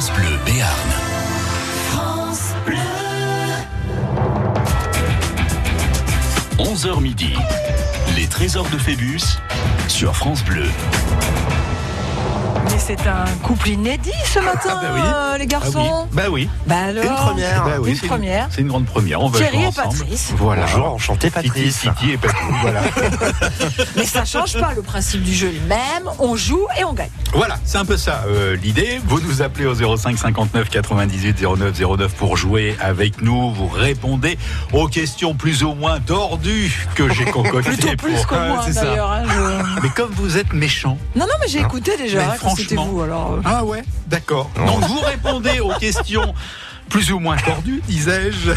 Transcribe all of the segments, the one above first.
France Bleu Béarn. France Bleu. 11h midi. Les trésors de Phébus sur France Bleu. Mais c'est un couple inédit ce matin, bah oui. euh, les garçons. Bah oui. Bah alors, Une première. Bah oui, une c'est première. C'est une grande première. On va Thierry jouer et ensemble. Patrice. Voilà. Bonjour, enchanté Patrice. Titi et Patrice. voilà. Mais ça change pas le principe du jeu est le même. On joue et on gagne. voilà, c'est un peu ça euh, l'idée. Vous nous appelez au 05 59 98 09 09 pour jouer avec nous. Vous répondez aux questions plus ou moins tordues que j'ai concoctées. Plutôt plus pour- que Ah, moi d'ailleurs. hein, je- Mais comme vous êtes méchant. Non, non, mais j'ai écouté déjà. Mais hein, quand c'était franchement. vous. Alors, euh, Ah ouais, d'accord. Donc vous répondez aux questions plus ou moins tordues, disais-je,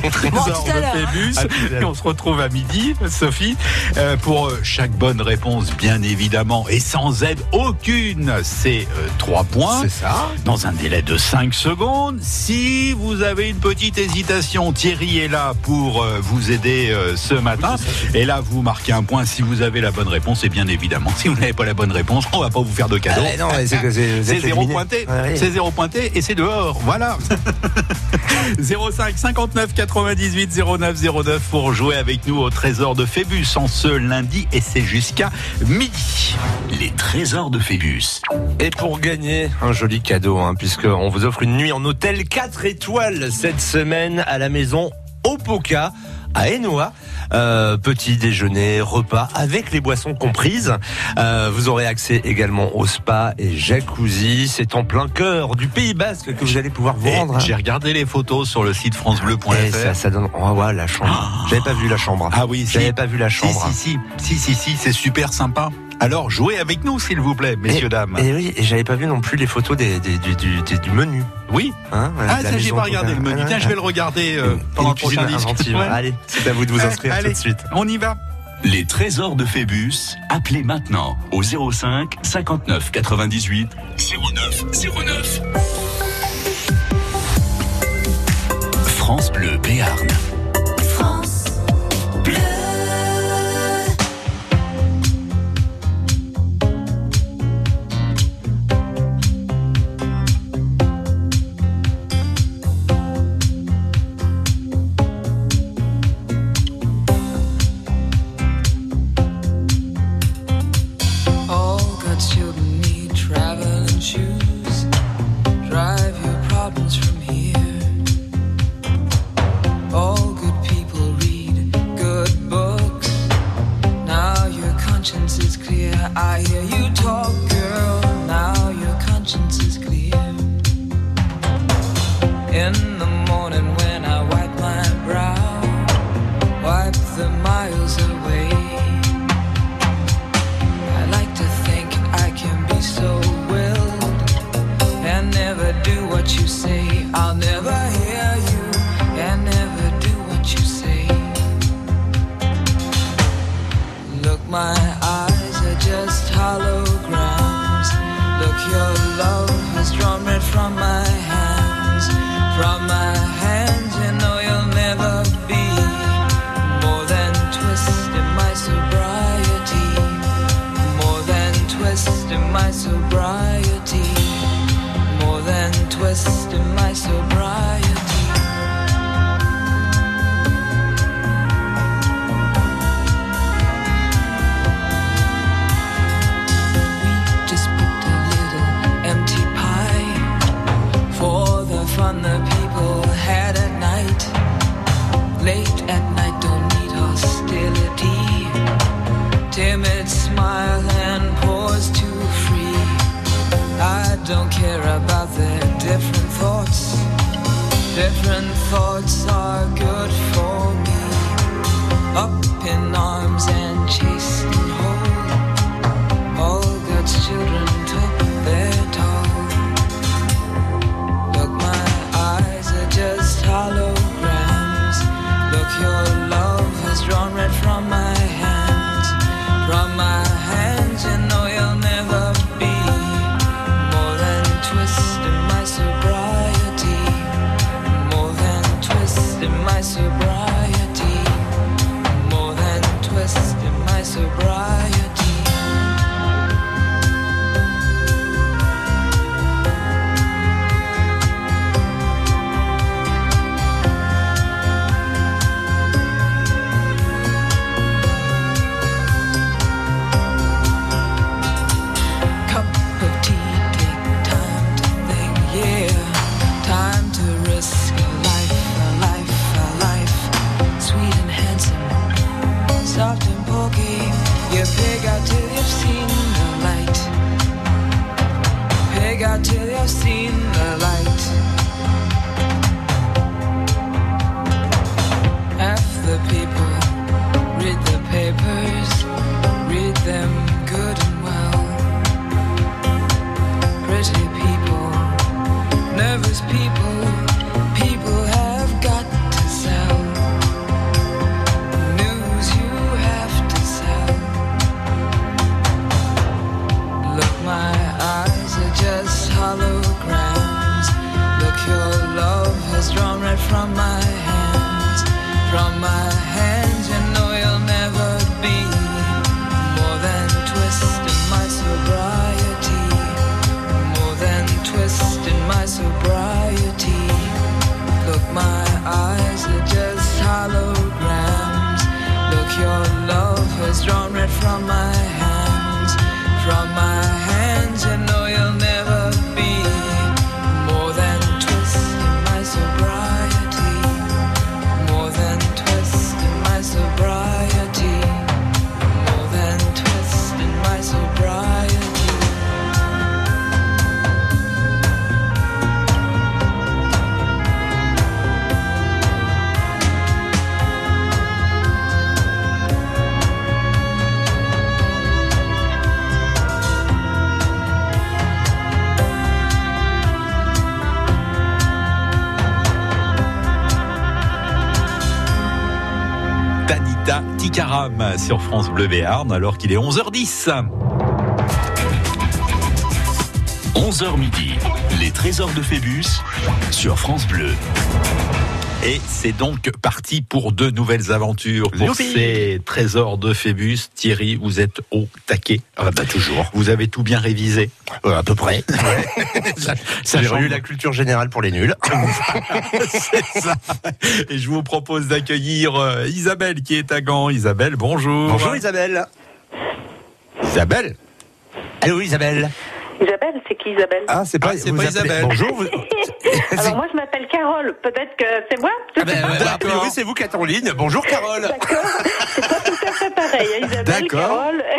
des trésors de hein. Phébus. Et on se retrouve à midi, Sophie, euh, pour euh, chaque bonne réponse, bien évidemment, et sans aide aucune. C'est euh, trois points. C'est ça. Dans un délai de 5 secondes. Si vous avez une petite hésitation, Thierry est là pour euh, vous aider ce matin. Et là, vous marquez un point si vous avez la bonne réponse. Et bien évidemment, si vous n'avez pas la bonne réponse, on va pas vous faire de cadeau. Ah, c'est zéro pointé. C'est zéro pointé et c'est dehors. Voilà. 05 59 98 09 09 pour jouer avec nous au trésor de Phébus en ce lundi et c'est jusqu'à midi. Les trésors de Phébus. Et pour gagner un joli cadeau, hein, puisqu'on vous offre une nuit en hôtel 4 étoiles cette semaine à la maison Opoka à Enoa. Euh, petit déjeuner, repas avec les boissons comprises. Euh, vous aurez accès également au spa et jacuzzi. C'est en plein cœur du Pays Basque que vous allez pouvoir vous rendre. hein. J'ai regardé les photos sur le site Et ça, francebleu.fr. ça donne. Oh, ouais, la chambre. J'avais pas vu la chambre. Ah oui, si. J'avais pas vu la Si, chambre. si, si, si, si, si, c'est super sympa. Alors, jouez avec nous, s'il vous plaît, messieurs, et, dames. Et oui, et j'avais pas vu non plus les photos des, des- du, du- du- du menu. Oui. Hein, Ah, ça, j'ai pas regardé le menu. Ah, Tiens, je vais le regarder euh, pendant le prochain disque. Ouais. Allez, c'est à vous de vous inscrire Allez, tout de suite. On y va. Les trésors de Phébus. Appelez maintenant au 05 59 98 09 09. France Bleu Béarn. Don't care about their different thoughts. Different thoughts are good for me. Up in arms and chased You pig out till you've seen the light. Out till you've seen the light. From my hands. From my hands, you know you'll never be more than twist in my sobriety. More than twist in my sobriety. Look, my eyes are just holograms. Look, your love has drawn red from my sur France Bleu Béarn alors qu'il est 11h10. 11h midi, les trésors de Phébus sur France Bleu. Et c'est donc parti pour de nouvelles aventures pour Youpi ces trésors de Phébus. Thierry, vous êtes au taquet. Ah bah toujours. Vous avez tout bien révisé. à peu près. Ça, J'ai relu la culture générale pour les nuls. C'est ça. Et je vous propose d'accueillir euh, Isabelle qui est à Gand. Isabelle, bonjour. Bonjour Isabelle. Isabelle. Allô Isabelle. Isabelle, c'est qui Isabelle Ah c'est pas, Ah, c'est pas appelez- Isabelle. Bonjour. vous- Alors moi je m'appelle Carole, peut-être que c'est moi Ah ben, ouais, a priori c'est vous qui êtes en ligne. Bonjour Carole. D'accord, c'est pas tout à fait pareil, hein, Isabelle, D'accord. Carole.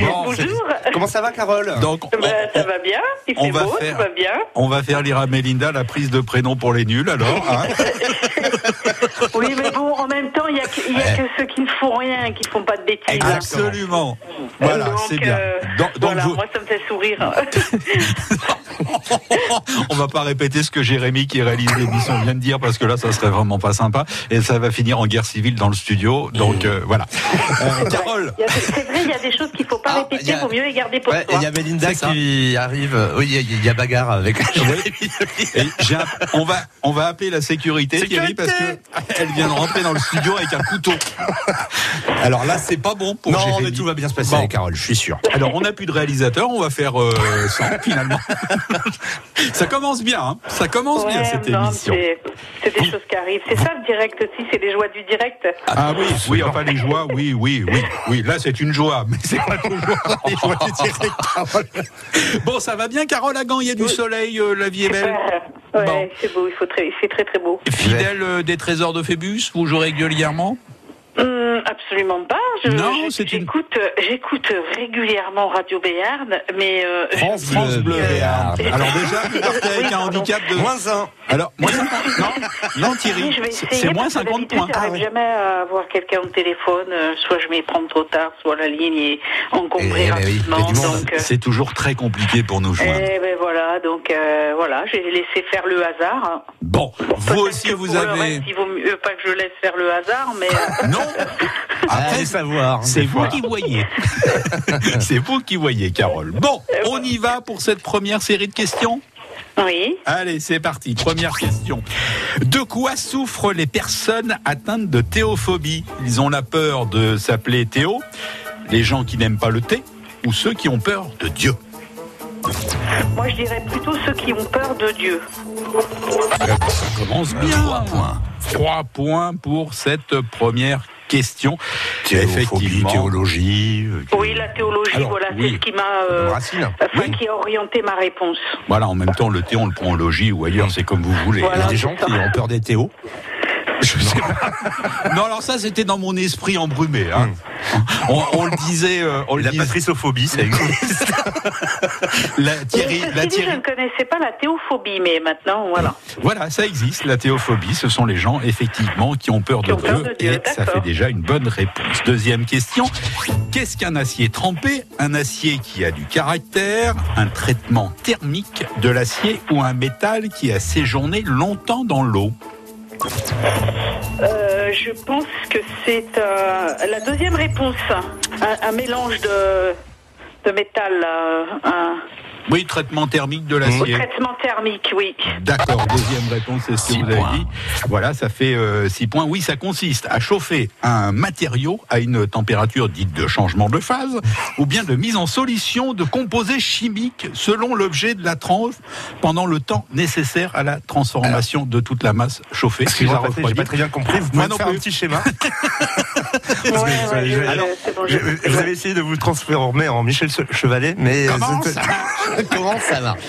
Bon, c'est- Bonjour, Comment ça va Carole? Donc, on, Ben, ça on- va bien, il on fait va beau, faire- ça va bien. on va faire lire à Mélinda la prise de prénom pour les nuls alors. hein Oui, mais bon, en même temps, il y a, que, y a que ceux qui ne font rien, qui ne font pas de bêtises. Absolument. Voilà, Donc, c'est bien. euh, Donc, donc voilà, vous- moi ça me fait sourire. on va pas répéter ce que Jérémy qui réalise l'émission vient de dire parce que là ça serait vraiment pas sympa et ça va finir en guerre civile dans le studio. Donc euh, voilà. Euh, Carole. Il y a- C'est vrai, il y a des choses pas Ah, répéter, a- vaut mieux les garder pour Ouais, il y a Belinda qui arrive. Oui, il y a- il y, a bagarre avec. Un- on va on va appeler la sécurité, Thierry parce que elle vient de rentrer dans le studio avec un couteau. Alors là c'est pas bon pour non, Jérémy. mais tout va bien se passer, Bon. Carole, je suis sûr. Alors on n'a plus de réalisateur, on va faire euh, sans finalement. ça commence bien, hein. ça commence bien cette non, émission. c'est des choses qui arrivent. C'est ça le direct aussi, c'est les joies du direct. Ah oui, oui, enfin les joies, oui, oui, oui, oui. Là, c'est une joie, mais c'est pas toujours Bon, ça va bien, Carole Hagan, il y a du soleil, euh, la vie est belle. Ouais, Bon. c'est beau, il faut très, c'est très très beau. Fidèle euh, des trésors de Phébus, vous jouez régulièrement? Hum, absolument pas. Je- Non, je- c'est une- j'écoute, euh, j'écoute régulièrement Radio Béarn, mais euh, France je- France Bleu. Béarn. Alors déjà, vous partez avec oui, un handicap de... Moins un. Alors, 50 Non, non Thierry, Oui, je c'est c'est moins parce que 50 d'habitude, points. J'arrive jamais à avoir quelqu'un au téléphone. euh, soit je m'y prends trop tard, soit la ligne est encombrée Eh oui, rapidement. donc, euh, C'est toujours très compliqué pour nous joindre. eh ben voilà, donc euh, voilà, j'ai laissé faire le hasard. hein. Bon, vous aussi, que vous pour le avez... reste, il vaut mieux pas que je laisse faire le hasard, mais Non Allez savoir. C'est des vous qui voyez. C'est vous qui voyez, Carole. Bon, on y va pour cette première série de questions oui. Allez, c'est parti. Première question. De quoi souffrent les personnes atteintes de théophobie? Ils ont la peur de s'appeler Théo, les gens qui n'aiment pas le thé, ou ceux qui ont peur de Dieu? Moi, je dirais plutôt ceux qui ont peur de Dieu. Ça commence bien. Trois points. Trois points pour cette première question. Théophobie, Effectivement. théologie. euh, Oui, la théologie, Alors, voilà, oui. c'est ce qui m'a, euh, Racine. enfin, Oui. qui a orienté ma réponse. Voilà, en même temps, le thé, on le prend en logis ou ailleurs, c'est comme vous voulez. Il y a des gens qui ont peur des théos. Je sais pas. Non, alors ça, c'était dans mon esprit embrumé. hein. On, on le disait, euh, on La disait- patrisophobie, ça existe. la Thierry, Ceci la dit, je ne connaissais pas la théophobie, mais maintenant, voilà. Voilà, ça existe, la théophobie. Ce sont les gens, effectivement, qui ont peur Qui de ont peur Dieu. de Dieu, et ça fait déjà une bonne réponse. Deuxième question. Qu'est-ce qu'un acier trempé? Un acier qui a du caractère, un traitement thermique de l'acier ou un métal qui a séjourné longtemps dans l'eau? Euh, je pense que c'est euh, la deuxième réponse. Un, mélange de, de métal, euh, Oui, traitement thermique de l'acier. traitement thermique, oui. D'accord, deuxième réponse, c'est ce que Six vous avez dit. Voilà, ça fait 6 points. Oui, ça consiste à chauffer un matériau à une température dite de changement de phase, ou bien de mise en solution de composés chimiques selon l'objet de la tranche pendant le temps nécessaire à la transformation de toute la masse chauffée. Excusez-moi, j'ai pas très bien compris. Vous pouvez faire un petit schéma Ouais, ouais, je- alors, bon, Vous avez essayé de vous transformer en Michel Chevalet, mais Comment c'est- ça? comment ça marche?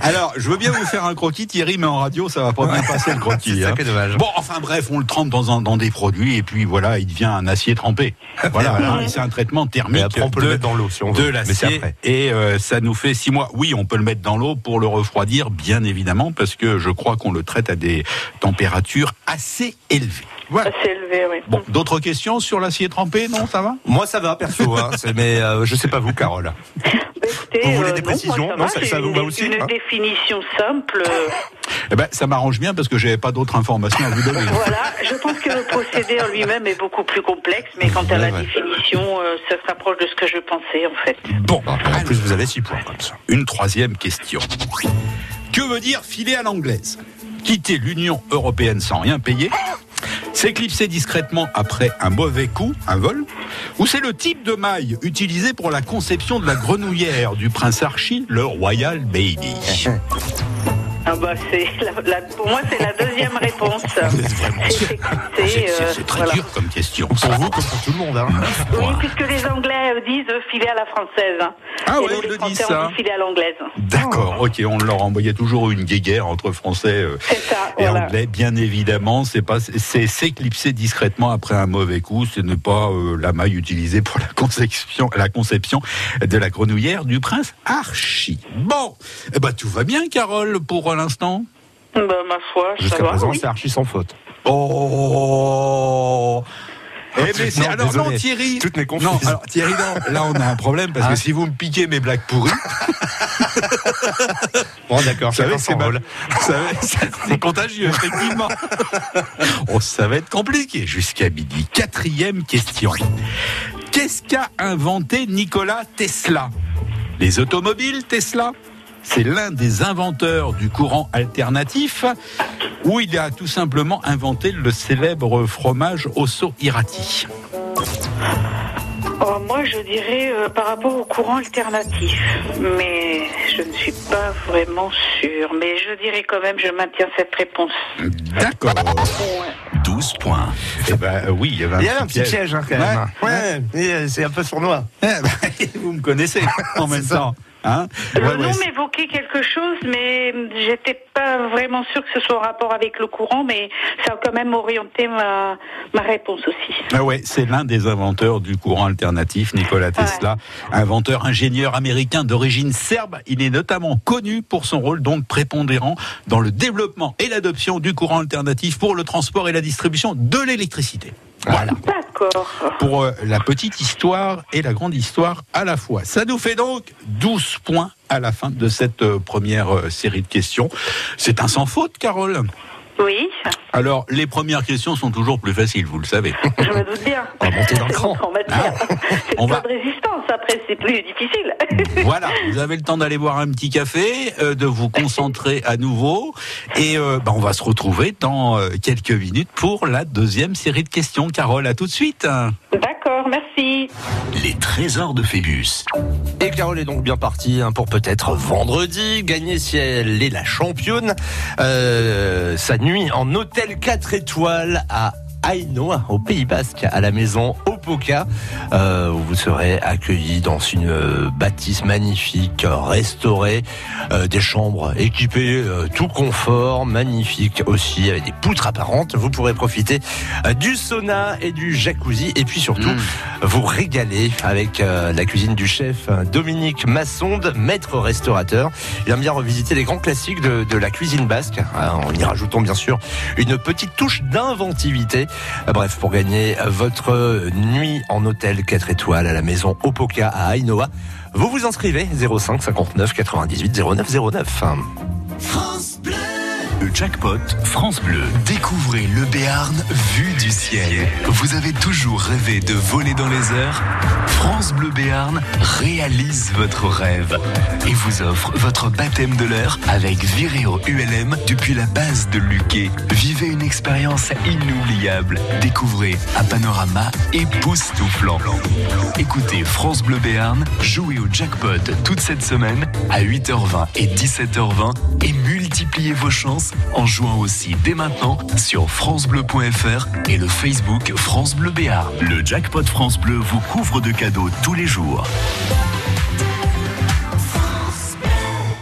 Alors, je veux bien vous faire un croquis, Thierry, mais en radio, ça va pas bien passer le croquis. C'est ça hein. qui est dommage. Bon, enfin bref, on le trempe dans, un- dans des produits et puis voilà, il devient un acier trempé. Voilà, hein, et c'est un traitement thermique après, on peut le de, mettre dans l'eau si on de veut. Mais c'est l'acier et euh, ça nous fait six mois. Oui, on peut le mettre dans l'eau pour le refroidir, bien évidemment, parce que je crois qu'on le traite à des températures assez élevées. Voilà. C'est élevé, oui. Bon, d'autres questions sur l'acier trempé? Non, ça va? Moi, ça va, perso, hein, mais euh, je sais pas vous, Carole. Bah, écoutez, Vous voulez euh, des non, précisions moi, ça, va, vous une, va aussi, Une hein définition simple. Eh ben, ça m'arrange bien parce que j'avais pas d'autres informations à vous donner. voilà, je pense que le procédé en lui-même est beaucoup plus complexe, mais quant à la Ouais, définition, euh, ça se rapproche de ce que je pensais en fait. Bon, En alors, plus, vous avez 6 points comme ça. Une troisième question. Que veut dire filer à l'anglaise? Quitter l'Union européenne sans rien payer S'éclipser discrètement après un mauvais coup, un vol Ou c'est le type de maille utilisé pour la conception de la grenouillère du prince Archie, le Royal Baby Ah bah c'est la- la- pour moi c'est la deuxième réponse. C'est euh, c'est très voilà. dur comme question. Pour vous, comme pour tout le monde. Hein. Oui, puisque les Anglais disent euh, filer à la française. Ah ouais, nous, ils les le disent ça. D'accord, ok, on leur envoyait toujours une guéguerre entre Français euh, C'est ça, et voilà. Anglais, bien évidemment. C'est pas, c'est s'éclipser discrètement après un mauvais coup. Ce n'est pas euh, la maille utilisée pour la conception, la conception de la grenouillère du prince Archie. Bon, eh ben tout va bien, Carole, pour l'instant? Bah, ma foi, Jusqu'à présent, oui. c'est archi sans faute. Oh. Eh c'est Non, alors désolé. non Thierry. Toutes mes Non, confuses. alors Thierry, non, là on a un problème parce que Ah. si vous me piquez mes blagues pourries, Bon, d'accord, Vous savez chacun que c'est ça- c'est contagieux, effectivement. Oh, ça va être compliqué. Jusqu'à midi. Quatrième question. Qu'est-ce qu'a inventé Nikola Tesla? Les automobiles Tesla? C'est l'un des inventeurs du courant alternatif où il a tout simplement inventé le célèbre fromage Osso Irati. Oh, moi, je dirais euh, par rapport au courant alternatif, mais je ne suis pas vraiment sûre. Mais je dirais quand même, je maintiens cette réponse. D'accord. 12 points. Eh ben oui, il y avait un, Il y a un petit piège, hein, quand même. Ouais. Euh, c'est un peu sournois. Eh ben, vous me connaissez en même ça. Temps. Hein Le Ouais, ouais, nom m'évoquait quelque chose, mais j'étais pas vraiment sûre que ce soit en rapport avec le courant, mais ça a quand même orienté ma, ma réponse aussi. Ah ouais, c'est l'un des inventeurs du courant alternatif, Nikola Tesla, inventeur ingénieur américain d'origine serbe. Il est notamment connu pour son rôle donc prépondérant dans le développement et l'adoption du courant alternatif pour le transport et la distribution de l'électricité. Voilà. D'accord. Pour euh, la petite histoire et la grande histoire à la fois. Ça nous fait donc 12 points à la fin de cette euh, première euh, série de questions. C'est un sans faute, Carole. Oui, Alors, les premières questions sont toujours plus faciles, vous le savez. je me doute bien. On va monter dans le cran. C'est On va- de résistance, après c'est plus difficile. Voilà, vous avez le temps d'aller boire un petit café, euh, de vous concentrer à nouveau, et euh, bah, on va se retrouver dans euh, quelques minutes pour la deuxième série de questions. Carole, à tout de suite. D'accord. Les trésors de Phébus. Et Carole est donc bien partie hein, pour peut-être vendredi gagner si elle est la championne. Euh, sa nuit en hôtel 4 étoiles à Ainoa, au Pays Basque, à la maison Opoka, euh, où vous serez accueillis dans une euh, bâtisse magnifique, euh, restaurée, euh, des chambres équipées, euh, tout confort, magnifique aussi, avec des poutres apparentes. Vous pourrez profiter euh, du sauna et du jacuzzi, et puis surtout Mm. vous régaler avec euh, la cuisine du chef euh, Dominique Massonde, maître restaurateur. Il aime bien revisiter les grands classiques de, de la cuisine basque, hein, en y rajoutant bien sûr une petite touche d'inventivité. Bref, pour gagner votre nuit en hôtel 4 étoiles à la maison Opoka à Ainoa, vous vous inscrivez 05 59 98 09 09. Le jackpot France Bleu. Découvrez le Béarn vu du ciel. Vous avez toujours rêvé de voler dans les airs France Bleu Béarn réalise votre rêve et vous offre votre baptême de l'air avec Viréo ULM depuis la base de Luquet. Vivez une expérience inoubliable. Découvrez un panorama époustouflant. Écoutez France Bleu Béarn jouer au jackpot toute cette semaine à 8h20 et 17h20 et multipliez vos chances en jouant aussi dès maintenant sur francebleu.fr et le Facebook France Bleu Béarn. Le jackpot France Bleu vous couvre de cadeaux tous les jours.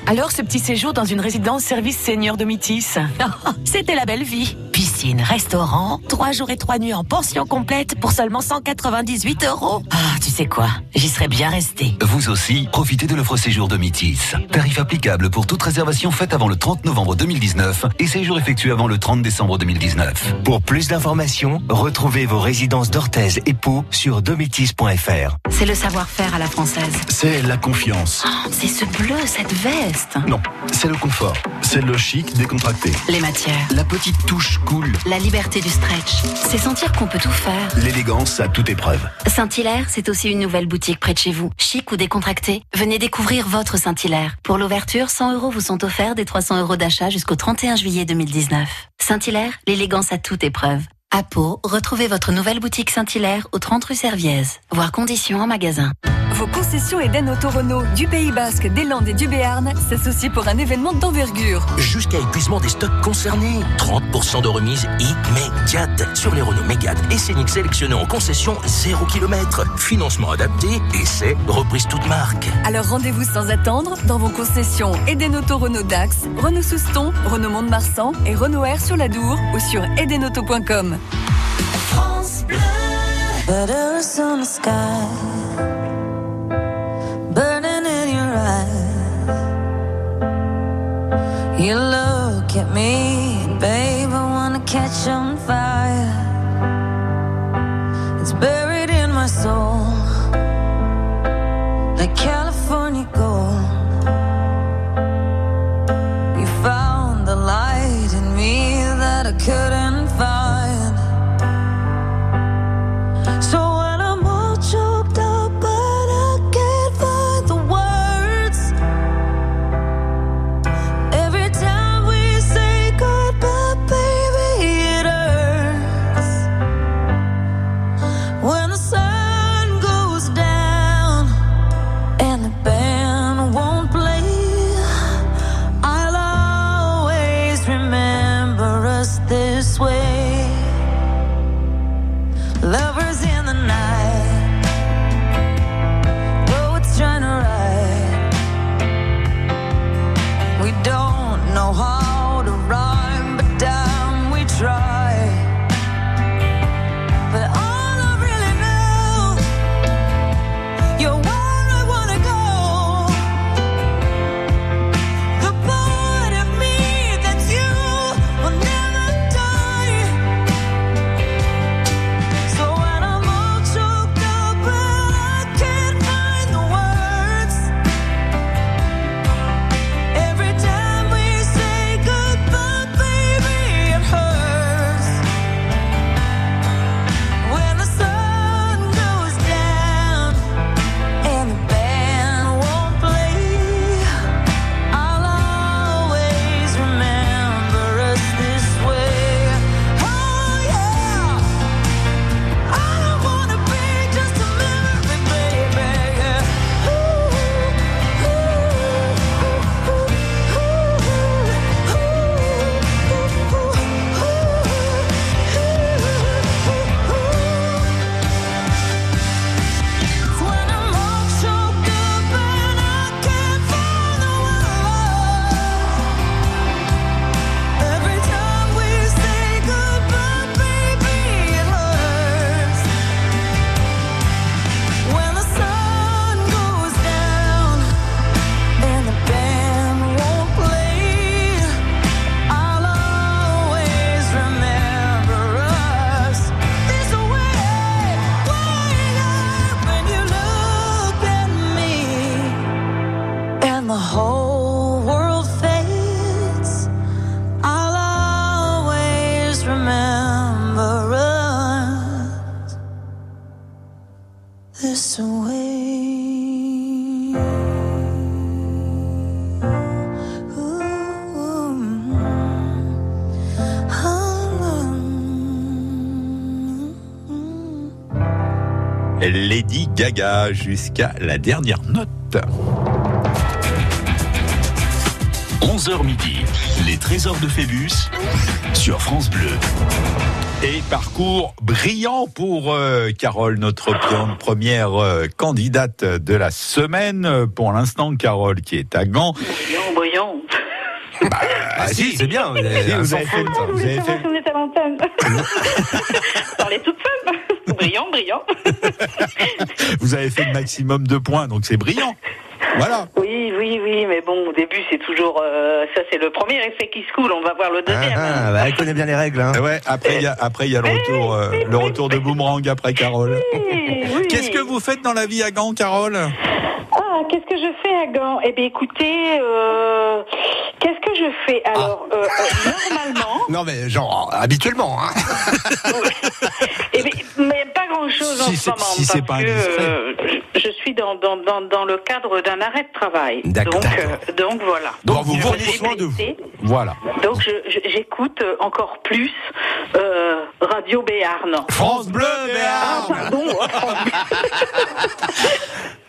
Alors, ce petit séjour dans une résidence service senior de Métis C'était la belle vie. Piscine, restaurant, trois jours et trois nuits en pension complète pour seulement 198 euros. Ah, tu sais quoi? J'y serais bien resté. Vous aussi, profitez de l'offre séjour de Métis. Tarif applicable pour toute réservation faite avant le 30 novembre 2019 et séjour effectué avant le 30 décembre 2019. Pour plus d'informations, retrouvez vos résidences d'Orthez et Pau sur domitis.fr. C'est le savoir-faire à la française. C'est la confiance. Oh, c'est ce bleu, cette veste. Non, c'est le confort. C'est le chic décontracté. Les matières. La petite touche cool. La liberté du stretch. C'est sentir qu'on peut tout faire. L'élégance à toute épreuve. Saint-Hilaire, c'est aussi une nouvelle boutique près de chez vous. Chic ou décontracté, venez découvrir votre Saint-Hilaire. Pour l'ouverture, 100 euros vous sont offerts des 300 euros d'achat jusqu'au 31 juillet 2019. Saint-Hilaire, l'élégance à toute épreuve. À Pau, retrouvez votre nouvelle boutique Saint-Hilaire au 30 rue Serviez. Voir conditions en magasin. Vos concessions Eden Auto Renault du Pays Basque, des Landes et du Béarn s'associent pour un événement d'envergure. Jusqu'à épuisement des stocks concernés. 30% de remise immédiate sur les Renault Mégane et Scénic sélectionnés en concession 0 km. Financement adapté, essai, reprise toute marque. Alors rendez-vous sans attendre dans vos concessions Eden Auto Renault Dax, Renault Souston, Renault Mont-de-Marsan et Renault Air sur la Dour ou sur edenauto.com. Letters on the sky, burning in your eyes. You look at me, babe, I wanna catch on Gaga jusqu'à la dernière note. 11h midi, les trésors de Phébus sur France Bleu. Et parcours brillant pour euh, Carole, notre première euh, candidate de la semaine. Pour l'instant, Carole qui est à Gand. Brillant, brillant. Ah si, c'est bien. vous avez- Si, vous avez fait-. Ah, vous vous avez fait- on est à l'antenne Parlez toute seule. Brillant, brillant. Vous avez fait le maximum de points, donc c'est brillant. Voilà. Oui, oui, oui, mais bon, au début, c'est toujours. euh, ça, c'est le premier effet qui se coule. On va voir le Ah, deuxième. ah, bah, elle connaît bien les règles. Hein. Ouais, après il y a, après, il y a le retour, euh, le retour de boomerang après Carole. Oui, oui. Qu'est-ce que vous faites dans la vie à Gand, Carole? Ah, qu'est-ce que je fais à Gand Eh bien, écoutez, euh, qu'est-ce que je fais alors euh, euh, Normalement, Non mais genre habituellement. Hein. eh bien, mais pas grand-chose en ce moment si parce pas que euh, je, suis dans, dans, dans, dans le cadre d'un arrêt de travail. D'accord. Donc, donc voilà. Donc, vous suis soin de vous. Voilà. Donc j'écoute encore plus Radio Béarn. France Bleu, Ah, Béarn pardon.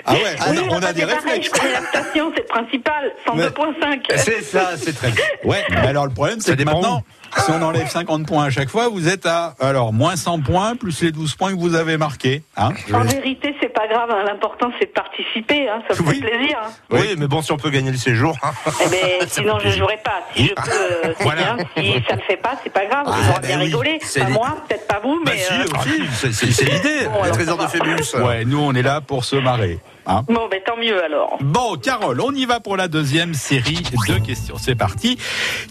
Ah ouais, Oui, on a, on a bah, des réflexes. Je connais la station, c'est le principal, 102.5. C'est ça, c'est très bien. Ouais, mais alors le problème, c'est que maintenant, si on enlève 50 points à chaque fois, vous êtes à alors moins 100 points plus les 12 points que vous avez marqués. Hein En vais- vérité, c'est pas grave. hein. L'important, c'est de participer. Hein. Ça me Oui. fait plaisir. hein. Oui, mais bon, si on peut gagner le séjour. hein. Eh ben, sinon, je jouerai pas. Si je peux, euh, Voilà. bien. Si ça le fait pas, c'est pas grave. Ah, vont ben bien oui. rigoler. C'est Pas moi, peut-être pas vous, Bah mais. si, euh, aussi, c'est- l'idée. Bon, trésors ça de. Phébus. Ouais, nous on est là pour se marrer. Hein Bon, ben tant mieux alors. Bon, Carole, on y va pour la deuxième série de questions. C'est parti.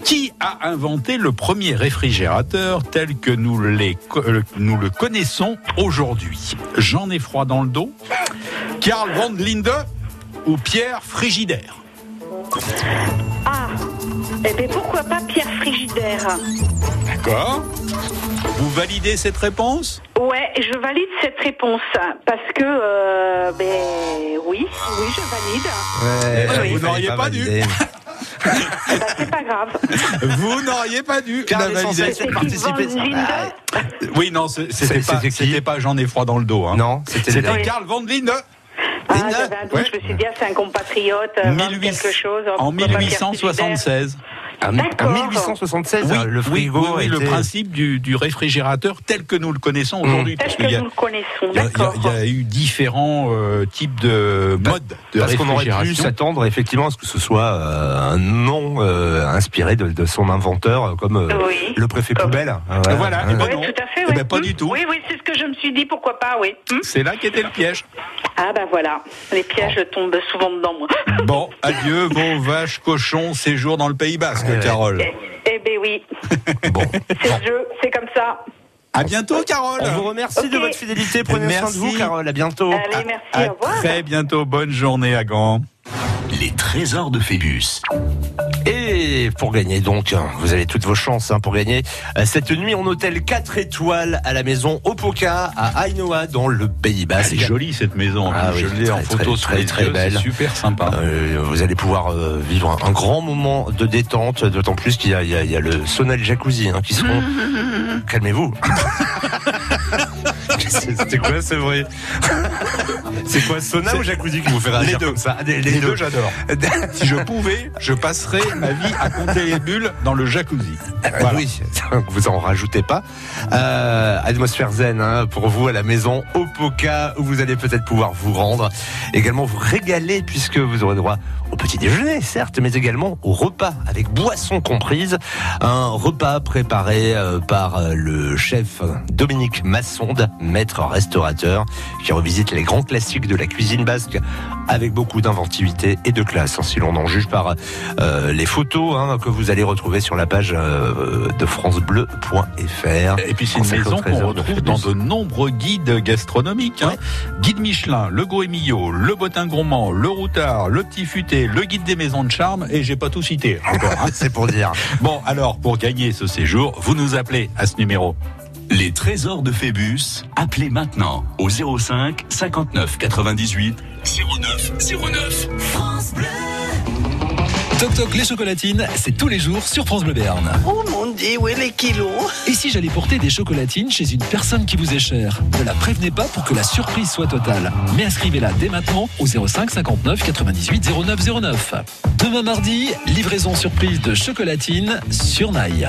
Qui a inventé le premier réfrigérateur tel que nous, les, euh, nous le connaissons aujourd'hui? J'en ai froid dans le dos Karl von Linde ou Pierre Frigidaire? Ah, eh ben pourquoi pas Pierre Frigidaire? D'accord Vous validez cette réponse? Je valide cette réponse parce que, euh, ben oui, oui, je valide. Ouais, Oui, vous n'auriez pas dû. Eh ben, c'est pas grave. Vous n'auriez pas dû Car la de participer. Von Linde. Ah, Oui, non, c'est- c'était pas, c'était pas J'en ai froid dans le dos. Hein. Non, c'était. Karl von Linde. Ah, j'avais un doute, ouais. je me suis dit, ah, c'est un compatriote, euh, vingt 18 quelque chose. en pourquoi pas Pierre 1876. En D'accord. 1876, Oui, le frigo oui, oui, le principe du, du réfrigérateur tel que nous le connaissons aujourd'hui. Tel Parce que qu'il y a, nous le connaissons, il y a- d'accord. il y a eu différents euh, types de modes de Parce qu'on aurait pu réfrigération. s'attendre effectivement à ce que ce soit euh, un nom euh, inspiré de, de son inventeur, comme euh, Oui. le préfet Comme- poubelle. Ah, Voilà, Ouais. ben Oui, non. tout à fait. Eh oui. ben, pas Hmm. du tout. Oui, oui, c'est ce que je me suis dit, pourquoi pas, oui. Hmm. C'est là qu'était le piège. Ah, bah voilà, les pièges tombent souvent dedans, moi. Bon, adieu vos vaches, cochons, séjour dans le Pays Basque, Ouais. Carole. Eh, eh ben oui, Bon. c'est le jeu, c'est comme ça. À bientôt, Carole. On vous remercie de votre fidélité. Prenez soin de Merci. vous, Carole. À bientôt. Allez, merci, À au revoir. très bientôt. Bonne journée à Gand. Les trésors de Phébus. Et pour gagner donc, hein, vous avez toutes vos chances hein, pour gagner euh, cette nuit en hôtel 4 étoiles à la maison Opoka à Ainoa dans le Pays ah, Basque. C'est joli cette maison, hein, ah je l'ai en photo très très, très belle. Super sympa. Euh, vous allez pouvoir euh, vivre un, grand moment de détente, d'autant plus qu'il y, a le sauna et le jacuzzi qui seront... Calmez-vous. C'était quoi, c'est vrai C'est quoi, sauna ou jacuzzi qui vous fait réagir comme ça? Les deux j'adore. si je pouvais, je passerais ma vie à compter les bulles dans le jacuzzi. Ah bah oui, vous en rajoutez pas. Euh, Atmosphère zen hein, pour vous à la maison, au Poca, où vous allez peut-être pouvoir vous rendre. Également vous régaler puisque vous aurez droit au petit déjeuner, certes, mais également au repas avec boisson comprise. Un repas préparé euh, par euh, le chef Dominique Massonde, maître restaurateur, qui revisite les grands classiques de la cuisine basque avec beaucoup d'inventivité et de classe, hein, si l'on en juge par euh, les photos hein, que vous allez retrouver sur la page euh, de francebleu.fr. Et puis c'est une maison qu'on retrouve dans de nombreux guides gastronomiques. hein. Guide Michelin, le Goemillot, le Botin Gourmand, le Routard, le Petit Futé, le guide des maisons de charme, et j'ai pas tout cité encore. hein. C'est pour dire. Bon, alors, pour gagner ce séjour, vous nous appelez à ce numéro. Les trésors de Phébus. Appelez maintenant au 05 59 98 09 09. France Bleu. Toc Toc les chocolatines, c'est tous les jours sur France Bleu Béarn. Oh mon dieu, où est les kilos? Et si j'allais porter des chocolatines chez une personne qui vous est chère Ne la prévenez pas pour que la surprise soit totale. Mais inscrivez-la dès maintenant au 05 59 98 09 09. Demain mardi, livraison surprise de chocolatines sur Naï.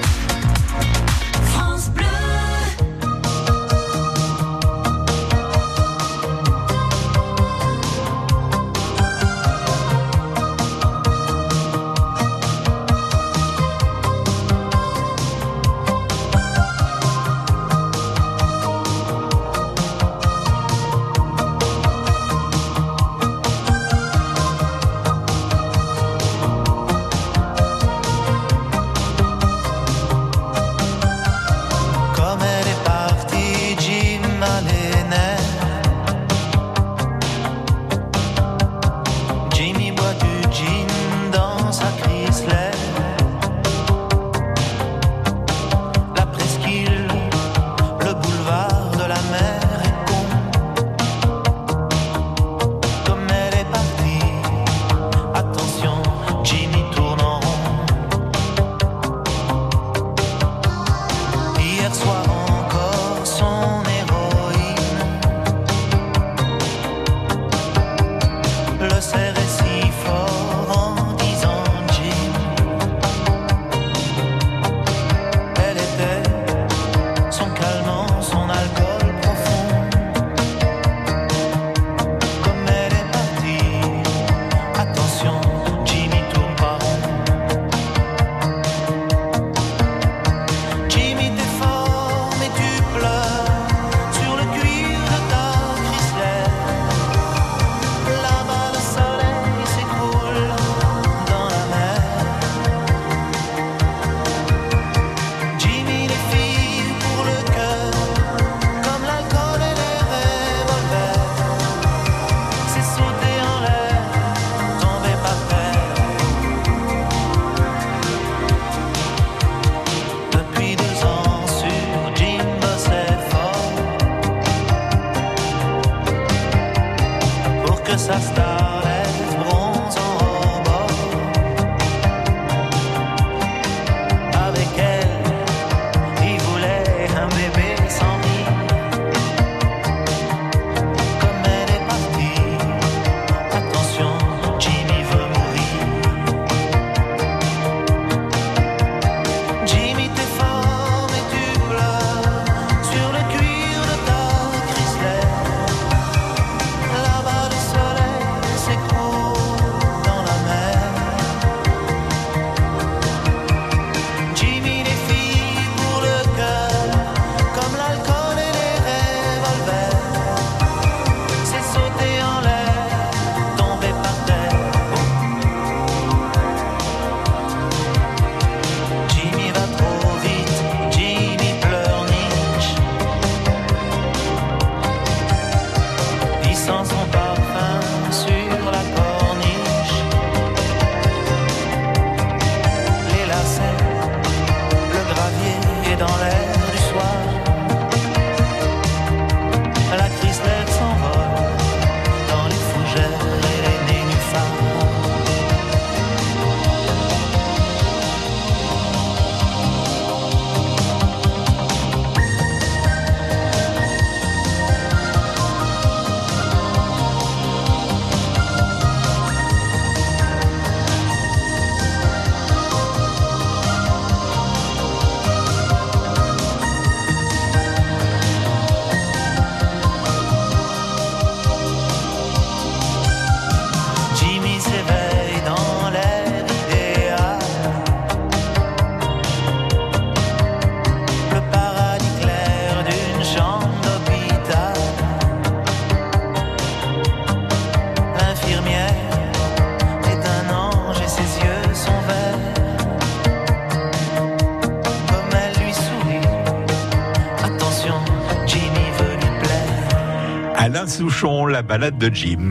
La balade de Jim.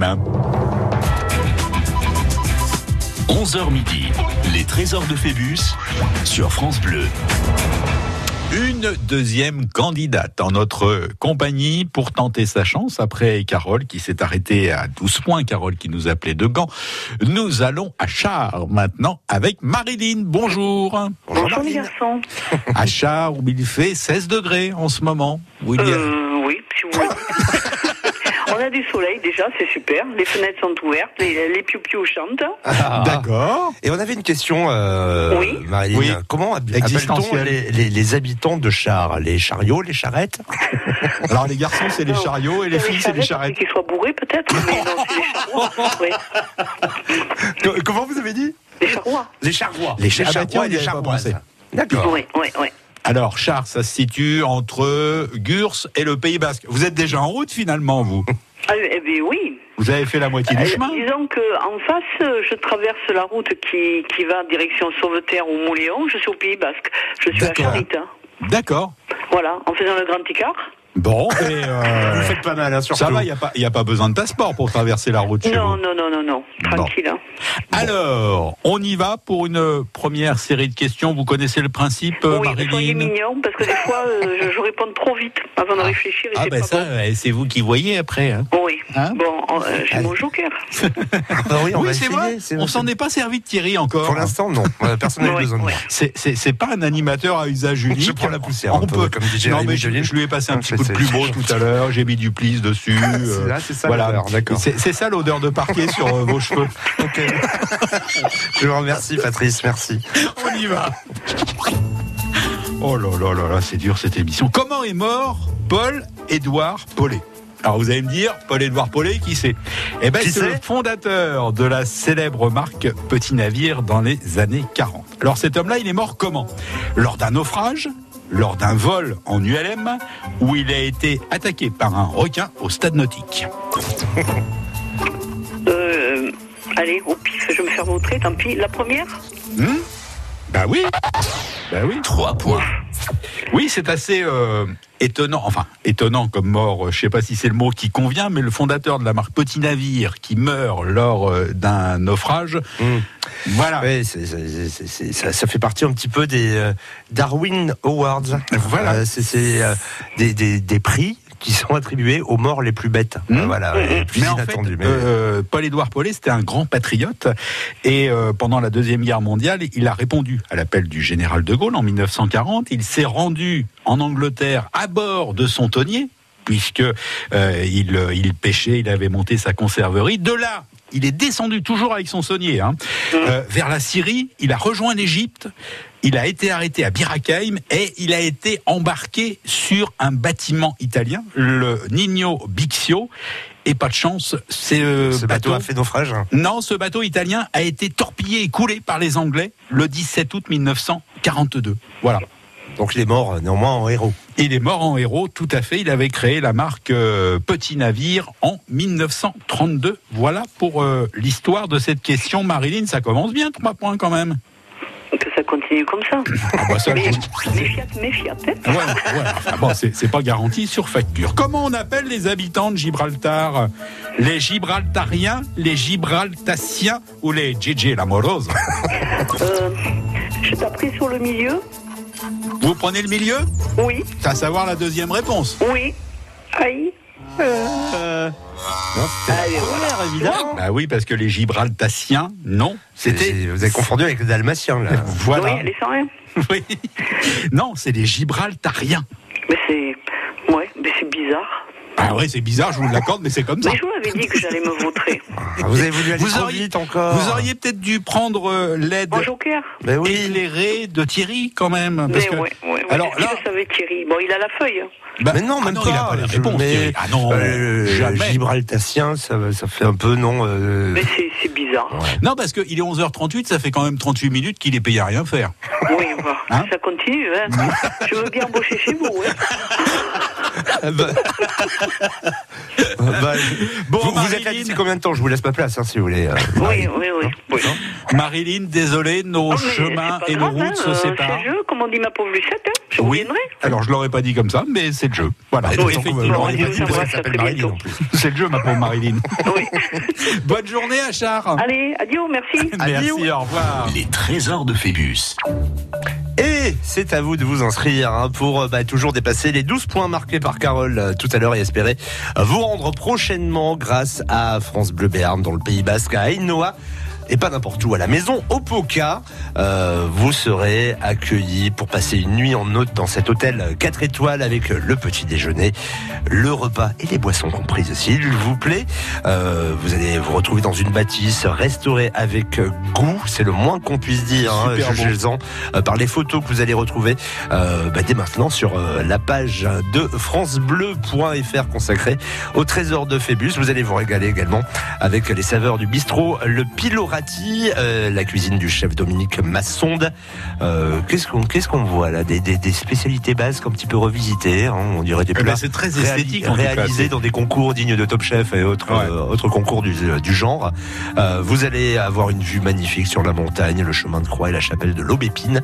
11h midi, les trésors de Phébus sur France Bleu. Une deuxième candidate en notre compagnie pour tenter sa chance après Carole qui s'est arrêtée à 12 points. Carole qui nous appelait de Gand. Nous allons à Char maintenant avec Marilyn. Bonjour. Bonjour les garçons. À Char où il fait 16 degrés en ce moment. Euh, vous voulez. On a du c'est super. Les fenêtres sont ouvertes, les, les piou-piou chantent. Ah. D'accord. Et on avait une question, euh, Oui. Marilyn. Oui. Comment appelle-t-on les, les- les habitants de Char Les chariots, les charrettes? Alors les garçons c'est les chariots et les filles c'est les charrettes. Qu'ils soient bourrés peut-être, mais non, c'est les charrois. Oui, Co- Comment vous avez dit? Les charrois. Les charrois. Les ah bah charrois et les avait pas charroises. D'accord. Oui, oui, oui. Alors Char, ça se situe entre Gurs et le Pays Basque. Vous êtes déjà en route finalement vous? Ah, eh bien oui. Vous avez fait la moitié du Euh, chemin. disons que en face, euh, je traverse la route qui, qui va direction Sauveterre ou Mouléon. Je suis au Pays Basque. Je suis à. Charite. hein. D'accord. Voilà, en faisant le grand écart. Bon, et euh, Vous faites pas mal, hein, surtout. ça va, il n'y a, pas- y a pas besoin de passeport pour traverser la route chez Non, vous. non, non, non, non. Tranquille. hein. Alors, on y va pour une première série de questions. Vous connaissez le principe, Oui, soyez Marilyn mignon, parce que des fois, euh, je, je réponds trop vite avant de réfléchir. Et Ah c'est ben ça, bon. c'est vous qui voyez après. hein. Oui. Hein bon, euh, j'ai mon joker. Ah oui, on oui, c'est vrai. On s'en est pas servi de Thierry encore. Pour l'instant, non. Personne n'a eu Oui, besoin de oui. C'est- C'est c'est pas un animateur à usage unique. Je prends la poussière, On peut. comme non, mais je, lui ai passé un Ah, petit coup de beau tout à l'heure. J'ai mis du plis dessus. euh, Là, c'est ça voilà. l'odeur, d'accord. C'est ça l'odeur de parquet sur euh, vos cheveux. Je vous remercie, Patrice, merci. On y va. Oh là là là là, c'est dur cette émission. Comment est mort Paul-Édouard Paulet? Alors vous allez me dire, Paul-Édouard Paulet, qui c'est? Eh Qui c'est le fondateur de la célèbre marque Petit Navire dans les années 40. Alors cet homme-là, il est mort comment? Lors d'un naufrage lors d'un vol en ULM où il a été attaqué par un requin au stade nautique. Euh, allez, au pif, je vais me faire vautrer, tant pis. La première? Hmm? Bah oui. Bah oui. Trois points. Oui, c'est assez euh, étonnant. Enfin, étonnant comme mort. euh, Je sais pas si c'est le mot qui convient, mais le fondateur de la marque Petit Navire qui meurt lors euh, d'un naufrage. Voilà. Oui, c'est- c'est- c'est- c'est- ça, ça fait partie un petit peu des euh, Darwin Awards. Voilà. Euh, c'est des, des prix qui sont attribués aux morts les plus bêtes. Mmh. Voilà, les plus Mais en fait, inattendus. mais- euh, Paul-Édouard Paulet, c'était un grand patriote. Et euh, pendant la Deuxième Guerre mondiale, il a répondu à l'appel du général de Gaulle en 1940. Il s'est rendu en Angleterre à bord de son tonnier, puisque euh, il, il pêchait, il avait monté sa conserverie. De là, il est descendu toujours avec son saunier hein, euh, vers la Syrie. Il a rejoint l'Égypte. Il a été arrêté à Bir Hakeim et il a été embarqué sur un bâtiment italien, le Nino Bixio. Et pas de chance, euh, Ce bateau a fait naufrage. Non, ce bateau italien a été torpillé et coulé par les Anglais le 17 août 1942. Voilà. Donc il est mort euh, néanmoins en héros. Il est mort en héros, tout à fait. Il avait créé la marque euh, Petit Navire en 1932. Voilà pour euh, l'histoire de cette question. Marilyn, ça commence bien, trois points quand même. Que ça continue comme ça. Ah bah ça, Mais, méfiat. hein. Ouais, ouais. Enfin, bon, c'est pas garanti sur facture. Comment on appelle les habitants de Gibraltar? Les Gibraltariens, les Gibraltaciens ou les Gigi l'amorose Euh, je t'ai pris sur le milieu Vous prenez le milieu? Oui, À savoir la deuxième réponse. oui. Aïe. Euh, Non, c'était Allez, la première, évidemment. Bah oui, parce que les Gibraltaciens, non. C'était. Vous avez confondu avec les Dalmatiens, là. Voilà. Oui, les sans rien. Oui. Non, c'est les Gibraltariens. Mais c'est. Ouais, mais c'est bizarre. Ah ouais, c'est bizarre, je vous l'accorde, mais c'est comme ça. Mais je vous avais dit que j'allais me vautrer. Ah, vous avez voulu aller Vous trop auriez- vite encore. Vous auriez peut-être dû prendre euh, l'aide Ben oui. éclairée de Thierry quand même. Parce Mais que... ouais, ouais, ouais. Alors là- le savait Thierry? Bon, il a la feuille. Bah, mais non, ah même non, pas. il a pas la Je- réponse. mais, Thierry. Ah non, euh, jamais. Gibraltacien, ça, ça fait un peu non. euh, Mais c'est c'est bizarre. Non, parce qu'il est 11h38, ça fait quand même 38 minutes qu'il est payé à rien faire. Oui, bah, Hein ça continue. Hein. je veux bien embaucher chez vous. hein. Bah, vous, vous êtes là d'ici combien de temps Je vous laisse ma place hein, si vous voulez. euh, Oui, oui, oui. oui. Marilyn, désolé, nos Oh, chemins et nos grave, routes se hein, séparent. C'est le jeu, comme on dit ma pauvre Lucette, hein. je Oui. reviendrai. Alors je l'aurais pas dit comme ça, mais c'est le jeu. Voilà. Oui, effectivement, bon, plus. C'est le jeu, ma pauvre Marilyn. Bonne journée, Achard. Allez, adieu, merci. Merci, au revoir. Les trésors de Phébus. Et c'est à vous de vous inscrire hein, pour euh, bah, toujours dépasser les 12 points marqués par Carole euh, tout à l'heure et espérer vous rendre prochainement grâce à France Bleu Béarn dans le Pays Basque à Ainoa. Et pas n'importe où, à la maison Opoka, euh, vous serez accueillis pour passer une nuit en hôte dans cet hôtel 4 étoiles avec le petit déjeuner, le repas et les boissons comprises s'il vous plaît. Euh, vous allez vous retrouver dans une bâtisse restaurée avec goût, c'est le moins qu'on puisse dire, hein, beau. Gelsan, euh, par les photos que vous allez retrouver euh, bah, dès maintenant sur euh, la page de francebleu.fr consacrée au trésor de Phébus. Vous allez vous régaler également avec les saveurs du bistrot Le Euh, la cuisine du chef Dominique Massonde. Euh, qu'est-ce qu'on qu'est-ce qu'on voit là? Des, des, des spécialités basques un petit peu revisitées, hein, on dirait des Eh ben, plats c'est très esthétique, cas, réalisés dans des concours dignes de Top Chef et autres, Ouais. euh, autres concours du, du genre. Vous allez avoir une vue magnifique sur la montagne, le chemin de croix et la chapelle de l'Aubépine.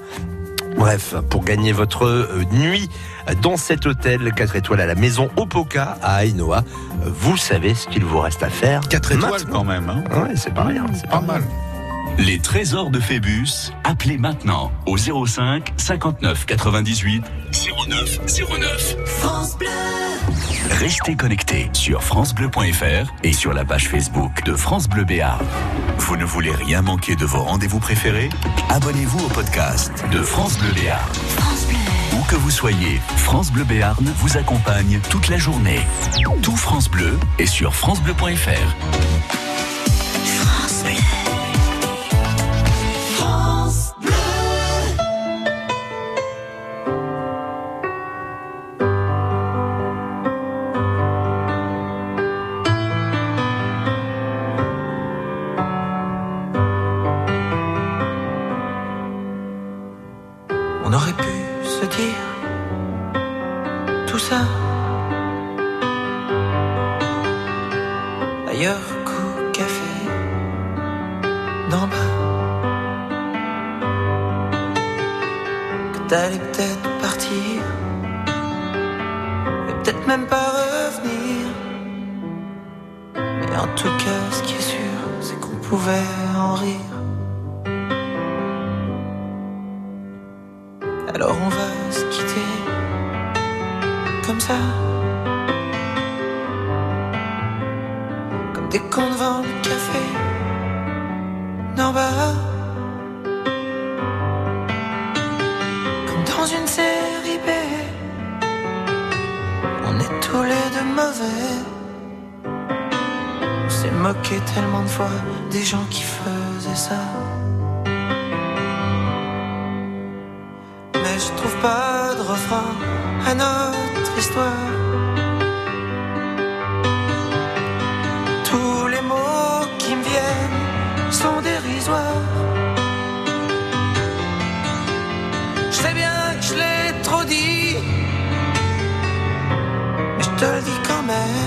Bref, pour gagner votre nuit dans cet hôtel 4 étoiles à la maison Opoka à Ainoa, vous savez ce qu'il vous reste à faire. 4 étoiles maintenant. quand même. Hein. Ouais, c'est pas rien, c'est Pas mal. Les trésors de Phébus, appelez maintenant au 05 59 98 09 09. France Bleu. Restez connectés sur francebleu.fr et sur la page Facebook de France Bleu Béarn. Vous ne voulez rien manquer de vos rendez-vous préférés? Abonnez-vous au podcast de France Bleu Béarn. Où que vous soyez, France Bleu Béarn vous accompagne toute la journée. Tout France Bleu est sur francebleu.fr. qui faisaient ça. Mais je trouve pas de refrain à notre histoire. Tous les mots qui me viennent sont dérisoires. Je sais bien que je l'ai trop dit, mais je te le dis quand même.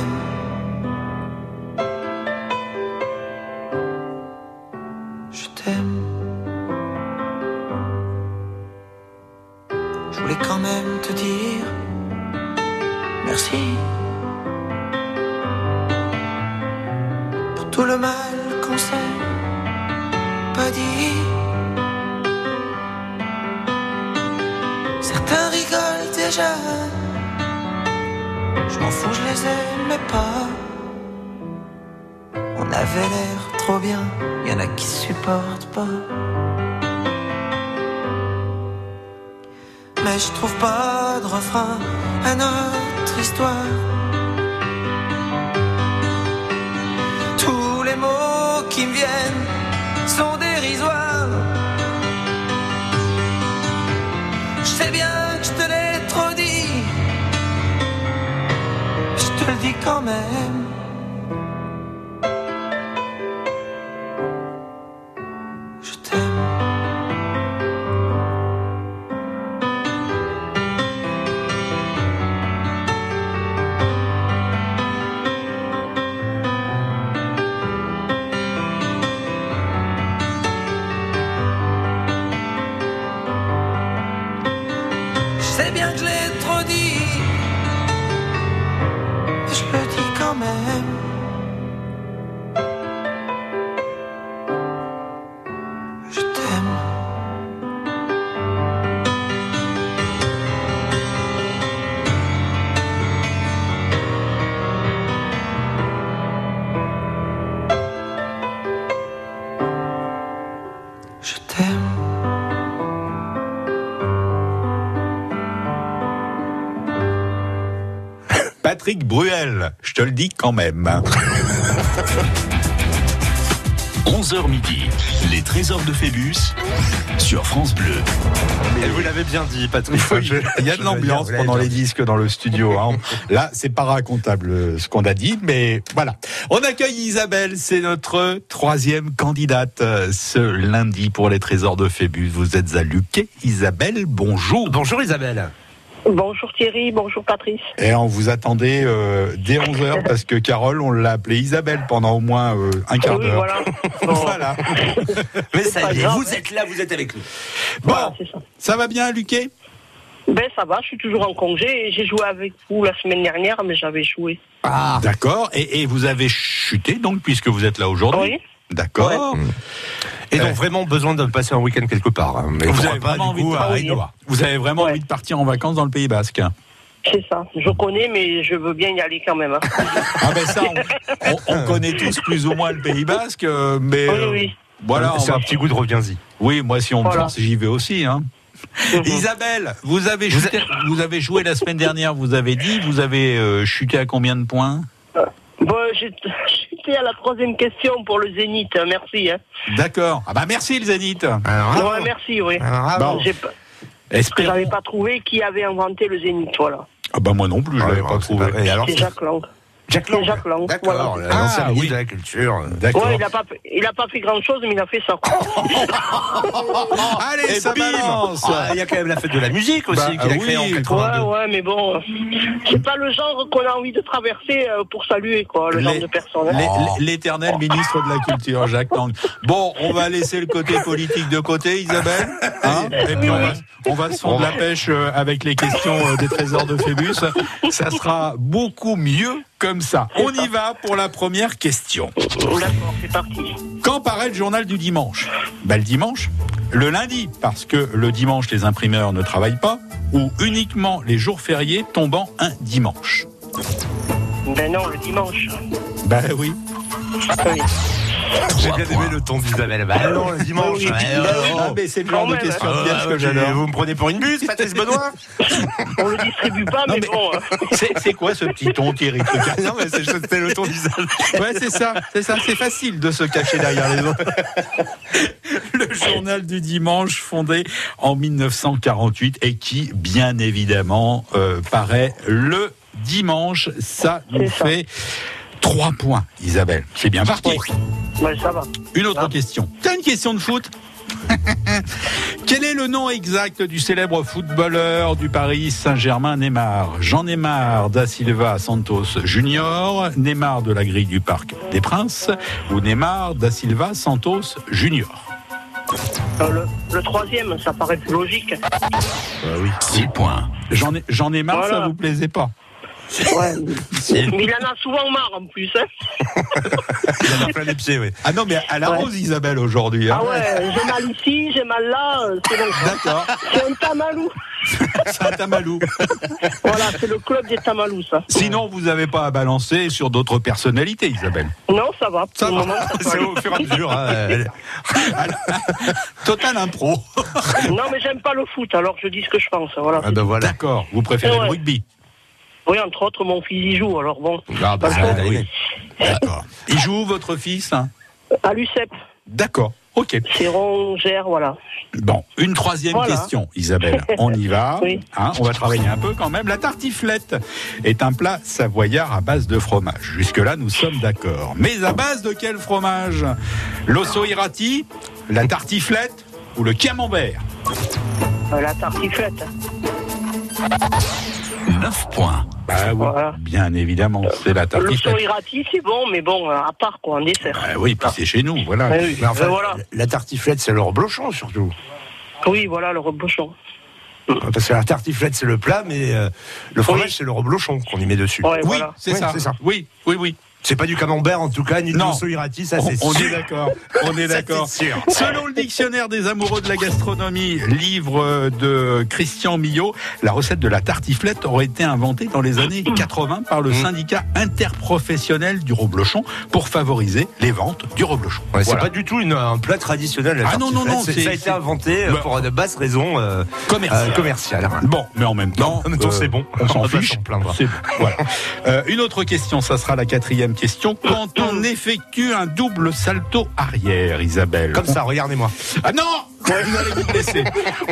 bien que je l'ai trop dit, je le dis quand même. Dis quand même. hein. 11h midi, les trésors de Phébus sur France Bleu. Et vous l'avez bien dit, Patrick. Oui, Je- il y a de l'ambiance pendant les disques dans le studio. hein. Là, c'est pas racontable ce qu'on a dit, mais voilà. On accueille Isabelle, c'est notre troisième candidate euh, ce lundi pour les trésors de Phébus. Vous êtes à Luquet. Isabelle, bonjour. Bonjour Isabelle. Bonjour Thierry, bonjour Patrice. Et on vous attendait euh, dès 11h parce que Carole, on l'a appelée Isabelle pendant au moins euh, un quart Oui, d'heure. voilà. Bon. Voilà. Mais ça y est, vous êtes là, vous êtes avec nous. Bon, Voilà, c'est ça. ça va bien, Luquet? Ben ça va, je suis toujours en congé et j'ai joué avec vous la semaine dernière, mais j'avais joué. Ah. D'accord. Et, et vous avez chuté, donc, puisque vous êtes là aujourd'hui? Oui. D'accord. Et donc Euh. vraiment besoin de passer un week-end quelque part. hein. Mais Vous avez pas, vraiment du envie coup, de à partir- Hainaut. Vous avez vraiment Ouais. envie de partir en vacances dans le Pays Basque C'est ça, je connais, mais je veux bien y aller quand même. hein. Ah ben ça, on, on- on connaît tous plus ou moins le Pays Basque, euh, mais Oui, euh, oui. voilà. c'est va- un petit goût de reviens-y. Oui, moi si on me Voilà. force, j'y vais aussi. Hein. Mhm. Isabelle, vous avez, chuté- vous avez joué la semaine dernière, vous avez dit, vous avez euh, chuté à combien de points? Bon, j'étais à la troisième question pour le Zénith, merci. Hein. D'accord. Ah bah merci le Zénith. Alors, Ouais, merci, oui. Bon. J'ai pas- Espérons. J'avais pas trouvé qui avait inventé le Zénith, voilà. Ah bah moi non plus, je Ouais, l'avais bon, pas trouvé. pas- et alors, C'est c'est- Jacques Lang. Jacques Lang. Jacques Lang, D'accord, voilà. l'ancien Ah, ministre oui. de la Culture. D'accord. Ouais, il a pas, il a pas fait grand chose, mais il a fait ça. Allez, Et ça bim balance. Ah, Il y a quand même la fête de la musique aussi Bah, qu'il a oui. créée en Ouais, 82. ouais, mais bon, euh, c'est pas le genre qu'on a envie de traverser euh, pour saluer, quoi, le genre Les- de personne. hein. Oh. L'éternel ministre de la Culture, Jacques Lang. Bon, on va laisser le côté politique de côté, Isabelle. hein, et puis on va, on va se fondre la pêche euh, avec les questions euh, des trésors de Phébus. Ça sera beaucoup mieux comme ça. On y va pour la première question. D'accord, c'est parti. Quand paraît le journal du dimanche? Ben, Le dimanche, le lundi, parce que le dimanche, les imprimeurs ne travaillent pas, ou uniquement les jours fériés tombant un dimanche? Ben non, le dimanche. Ben oui. Oui. J'ai bien aimé le ton d'Isabelle. Bah non, le dimanche. Oui, ouais, oui. oh, oh. Ah, mais c'est le genre Quand de question Ah, piège que j'adore. Vous me prenez pour une buse, Patrice Benoît? On le distribue pas, Non, mais, mais- bon. hein. C'est quoi ce petit ton, Thierry Non, mais c'est- c'était le ton d'Isabelle. Ouais, c'est ça, c'est ça, c'est facile de se cacher derrière les autres. Le journal du dimanche fondé en 1948 et qui, bien évidemment, euh, paraît le dimanche. Ça nous ça. Trois points, Isabelle. C'est bien parti. Ben, ça va. Une autre Ah. question. T'as une question de foot Quel est le nom exact du célèbre footballeur du Paris Saint-Germain Neymar Jean Neymar da Silva Santos Junior, Neymar de la grille du Parc des Princes ou Neymar da Silva Santos Junior Euh, le, le troisième, ça paraît plus logique. oui. 6 points. Jean, Jean Neymar, Voilà. ça vous plaisait pas Ouais. Mais il en a souvent marre en plus. Hein. Il en a plein les pieds, oui. Ah non, mais à la Ouais. rose Isabelle aujourd'hui. hein. Ah ouais, j'ai mal ici, j'ai mal là. euh, C'est bon. D'accord. C'est un tamalou. C'est un tamalou. Voilà, c'est le club des tamalous, ça. Sinon, vous n'avez pas à balancer sur d'autres personnalités, Isabelle. Non, ça va. Ça va. C'est au fur et à mesure. hein, elle- Total impro. Non, mais j'aime pas le foot, alors je dis ce que je pense. Voilà. Ah ben voilà. D'accord. Vous préférez Ouais. le rugby Oui, entre autres, mon fils y joue, alors bon. Ah bah, oui. D'accord. Il joue où, votre fils hein À l'UCEP, D'accord. Ok. c'est Rongère, voilà. Bon, une troisième Voilà. question, Isabelle. On y va. Oui. Hein, on va travailler un peu quand même. La tartiflette est un plat savoyard à base de fromage. Jusque-là, nous sommes d'accord. Mais à base de quel fromage L'osso irati, la tartiflette ou le camembert Euh, la tartiflette. 9 points. Bah oui, Voilà. bien évidemment, c'est la Le tartiflette. soirati, c'est bon, mais bon, euh, à part quoi, en dessert. Bah oui, puis c'est chez nous, voilà. Oui, Mais enfin, euh, voilà. la tartiflette, c'est le reblochon surtout. Oui, voilà, le rebouchon. Parce que la tartiflette, c'est le plat, mais euh, le fromage, Oui. c'est le reblochon qu'on y met dessus. Ouais, Oui, voilà. c'est Oui, ça. c'est ça. Oui, oui, oui. C'est pas du camembert en tout cas, ni de Non. l'osso-irati, ça On, c'est on sûr. est d'accord. On est d'accord. c'est. Selon le dictionnaire des amoureux de la gastronomie, livre de Christian Millot, la recette de la tartiflette aurait été inventée dans les années 80 par Mmh. le syndicat interprofessionnel du reblochon pour favoriser les ventes du reblochon. Ouais, c'est Voilà. pas du tout une- un plat traditionnel. la Ah non, non, non, C'est- c'est- ça a été c'est- inventé euh, Bah. pour de basses raisons euh, Commercial. euh, commerciales. Bon, mais en même temps, temps, euh, c'est bon. On s'en On fiche. C'est voilà. Euh, une autre question, ça sera la quatrième question. Quand on effectue un double salto arrière, Isabelle. Comme ça, regardez-moi. Ah non Vous allez vous blesser.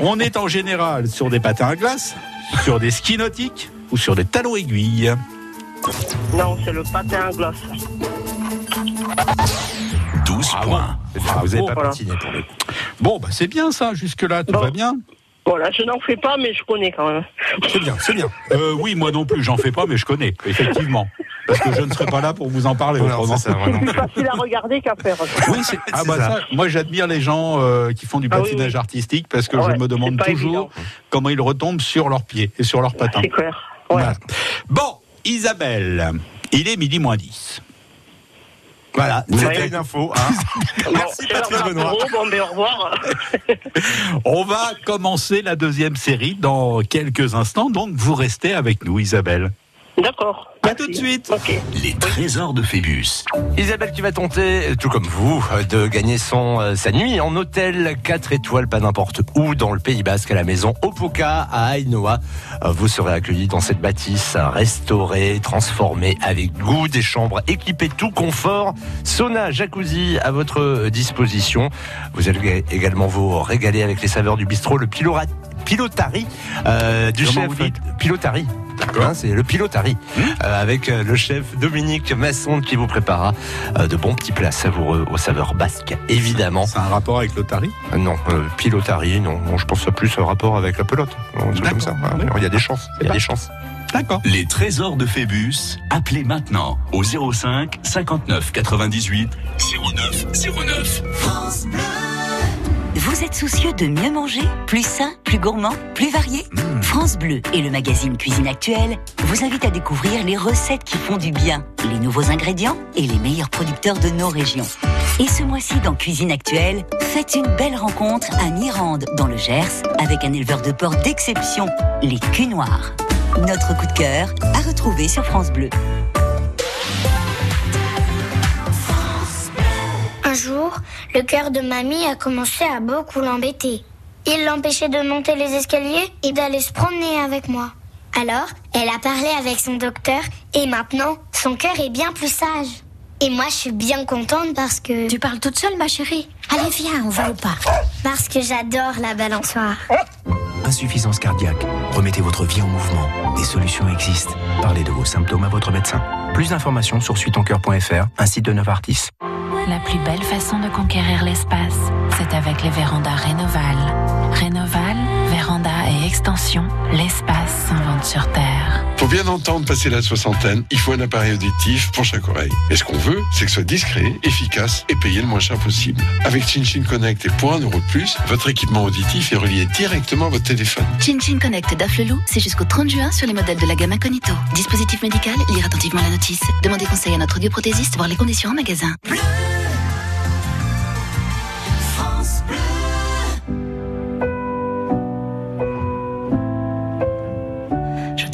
On est en général sur des patins à glace, sur des skis nautiques ou sur des talons aiguilles. Non, c'est le patin à glace. 12 points. Ah, vous avez pas Voilà. patiné pour le coup. Bon, bah c'est bien ça, jusque-là, tout Bon. va bien Voilà, je n'en fais pas, mais je connais quand même. C'est bien, c'est bien. euh, Oui, moi non plus, j'en fais pas, mais je connais, effectivement. Parce que je ne serai pas là pour vous en parler Non, autrement. c'est plus. facile à regarder qu'à faire. Oui, c'est- ah bah ça. ça, moi j'admire les gens euh, qui font du Ah oui, patinage oui. artistique parce que Ouais, je me demande toujours évident. comment ils retombent sur leurs pieds et sur leurs patins. C'est clair. Ouais. Voilà. Bon, Isabelle, il est midi moins 10. Voilà, c'était avez- une info. hein. Bon, Merci Patrice Benoît. Bon, ben, au revoir. On va commencer la deuxième série dans quelques instants, donc vous restez avec nous, Isabelle. D'accord. À tout de suite. Les trésors de Phébus. Isabelle qui va tenter, tout comme vous, de gagner son, euh, sa nuit en hôtel 4 étoiles, pas n'importe où, dans le Pays Basque, à la maison Opoka, à Ainoa. Vous serez accueillis dans cette bâtisse restaurée, transformée avec goût, des chambres équipées tout confort, sauna, jacuzzi à votre disposition. Vous allez également vous régaler avec les saveurs du bistrot, le pilora- pilotari euh, du Comment chef pilotari. Hein, c'est le pilotari euh, avec euh, le chef Dominique Masson qui vous préparera euh, de bons petits plats savoureux aux saveurs basques, évidemment. C'est un rapport avec l'Otari? Euh, Non, euh, pilotari, non, non, je pense à plus un rapport avec la pelote, comme ça. Ouais, Il y a des chances, il y a des chances. D'accord. Les trésors de Phébus. Appelez maintenant au 05 59 98 09 09. Vous êtes soucieux de mieux manger Plus sain, plus gourmand, plus varié France Bleu et le magazine Cuisine Actuelle vous invitent à découvrir les recettes qui font du bien, les nouveaux ingrédients et les meilleurs producteurs de nos régions. Et ce mois-ci, dans Cuisine Actuelle, faites une belle rencontre à Mirande, dans le Gers, avec un éleveur de porc d'exception, les culs noirs. Notre coup de cœur à retrouver sur France Bleu. Un jour, le cœur de mamie a commencé à beaucoup l'embêter. Il l'empêchait de monter les escaliers et d'aller se promener avec moi. Alors, elle a parlé avec son docteur et maintenant, son cœur est bien plus sage. Et moi, je suis bien contente parce que... Tu parles toute seule, ma chérie Allez, viens, on va au parc. Parce que j'adore la balançoire. Insuffisance cardiaque. Remettez votre vie en mouvement. Des solutions existent. Parlez de vos symptômes à votre médecin. Plus d'informations sur suitoncoeur.fr, un site de Novartis. La plus belle façon de conquérir l'espace, c'est avec les vérandas Rénoval. Rénoval, et extension, l'espace s'invente sur Terre. Pour bien entendre passer la soixantaine, il faut un appareil auditif pour chaque oreille. Et ce qu'on veut, c'est que ce soit discret, efficace et payé le moins cher possible. Avec ChinChin Connect et pour un euro de plus, votre équipement auditif est relié directement à votre téléphone. Chin Chin Connect d'Afflelou, c'est jusqu'au 30 juin sur les modèles de la gamme Incognito. Dispositif médical, lire attentivement la notice. Demandez conseil à notre audioprothésiste, voir les conditions en magasin.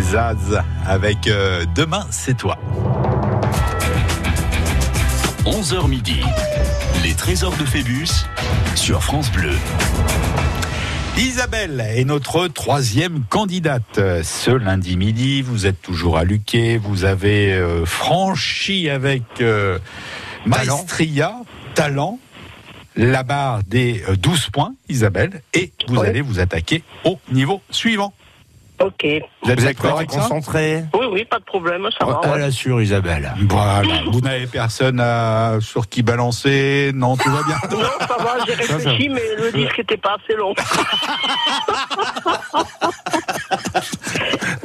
Zaz avec euh, Demain, c'est toi. 11h midi. Les trésors de Phébus sur France Bleu. Isabelle est notre troisième candidate. Ce lundi midi, vous êtes toujours à Luquet. Vous avez euh, franchi avec euh, maestria, talent, la barre des euh, 12 points, Isabelle. Et vous allez vous attaquer au niveau suivant. Ok. Vous êtes d'accord concentré Oui, oui, pas de problème, ça va. Elle ouais. assure Isabelle. Voilà. Vous n'avez personne à- sur qui balancer Non, tout va bien. Non, ça va, j'ai réfléchi, mais le disque était pas assez long.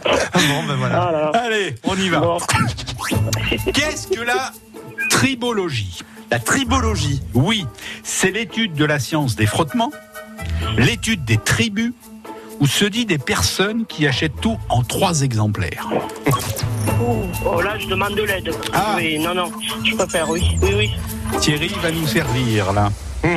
Bon, ben voilà. Voilà. Allez, on y va. Bon. Qu'est-ce que la tribologie? La tribologie. Oui, c'est l'étude de la science des frottements, l'étude des tribus, où se dit des personnes qui achètent tout en trois exemplaires. Oh, là, je demande de l'aide. Ah. Oui, non, non, je préfère, oui. Oui, oui. Thierry va nous servir là.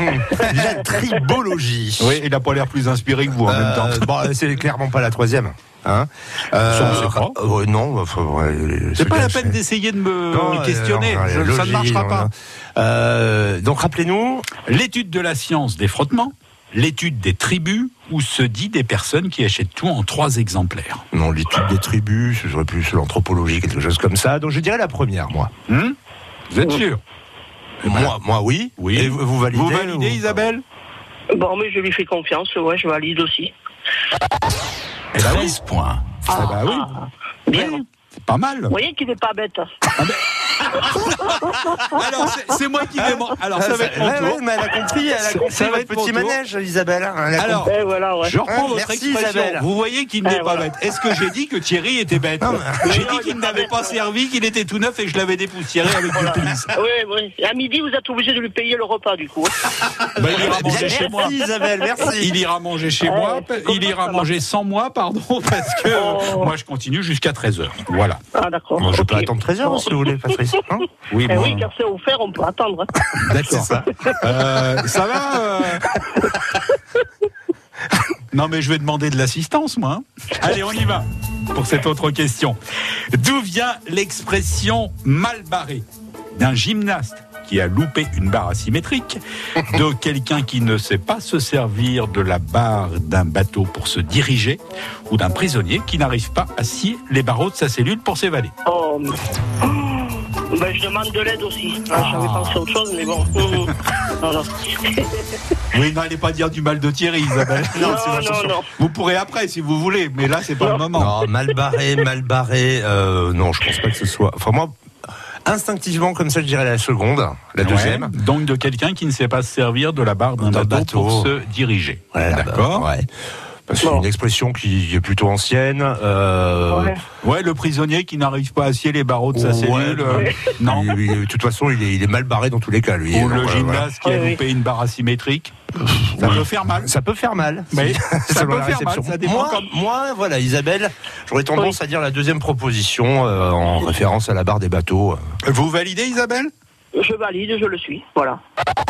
La tribologie. Oui, il n'a pas l'air plus inspiré que vous en même temps. Euh, bon, c'est clairement pas la troisième. Hein Ça, on sait pas. euh, non, enfin, ouais, C'est pas la peine d'essayer de me Non, questionner. euh, non, Je- la ça ne marchera non, pas. non. Euh, donc rappelez-nous. L'étude de la science des frottements, l'étude des tribus, où se dit des personnes qui achètent tout en trois exemplaires. Non, l'étude des tribus, ce serait plus l'anthropologie, quelque chose comme ça. Donc je dirais la première, moi. Hmm vous êtes sûr? Moi, moi, oui. Oui. Et vous, vous validez Vous validez, ou- Isabelle? Bon, mais je lui fais confiance, ouais, je valide aussi. Eh ben oui. 13 points. Ah bah oui. Bien. Oui, c'est pas mal. Vous voyez qu'il n'est pas bête. Alors, c'est- moi qui vais. Alors, ça va être mon Ouais, tour. ouais, mais elle a compris, elle a compris votre petit manège, Isabelle. hein, elle a Alors, compris. Eh, voilà, ouais. Je reprends Hein, votre merci, expression. Isabelle. Vous voyez qu'il n'est Eh, pas voilà. bête. Est-ce que j'ai dit que Thierry était bête J'ai dit qu'il n'avait pas servi, qu'il était tout neuf et que je l'avais dépoussiéré avec du plis. Oui, oui. À midi, vous êtes obligé de lui payer le repas, du coup. Bah, il ira manger Merci, chez moi. Isabelle, merci. Il ira manger chez Ouais, moi, il ira manger sans moi, pardon, parce que Oh. moi je continue jusqu'à 13h. Voilà. Ah, d'accord. Je peux attendre 13 heures si vous voulez, Patrice. Hein Oui, Eh oui, car c'est offert, on peut attendre. D'accord. Euh, ça va euh Non, mais je vais demander de l'assistance, moi. hein. Allez, on y va pour cette autre question. D'où vient l'expression mal barré d'un gymnaste qui a loupé une barre asymétrique, de quelqu'un qui ne sait pas se servir de la barre d'un bateau pour se diriger, ou d'un prisonnier qui n'arrive pas à scier les barreaux de sa cellule pour s'évader? Oh, mais- Oh. Ben, je demande de l'aide aussi. Ah, J'avais pensé à autre chose, mais bon. Non, non. Oui, n'allez pas dire du mal de Thierry, Isabelle. Non, non, non. Vous pourrez après si vous voulez, mais là, c'est pas le moment. Non, mal barré, mal barré. euh, non, je pense pas que ce soit. Enfin, moi, instinctivement, comme ça, je dirais la seconde, la deuxième. Ouais, donc de quelqu'un qui ne sait pas se servir de la barre d'un bateau, bateau. pour se diriger. Ouais, D'accord. bah, Bah, C'est Bon. une expression qui est plutôt ancienne. euh, Ouais. Ouais, le prisonnier qui n'arrive pas à scier les barreaux de sa Ouais, cellule. euh, ouais. Non. il- il- de toute façon, il est, il est mal barré dans tous les cas, lui. Ou le euh, gymnaste qui a loupé une barre asymétrique. Ça peut faire mal. Ça peut faire mal. Si- ça selon peut la faire mal, réception. ça dépend moi, comme- moi, voilà, Isabelle, j'aurais tendance à dire la deuxième proposition euh, en référence à la barre des bateaux. Vous validez, Isabelle? Je valide, je le suis. Voilà.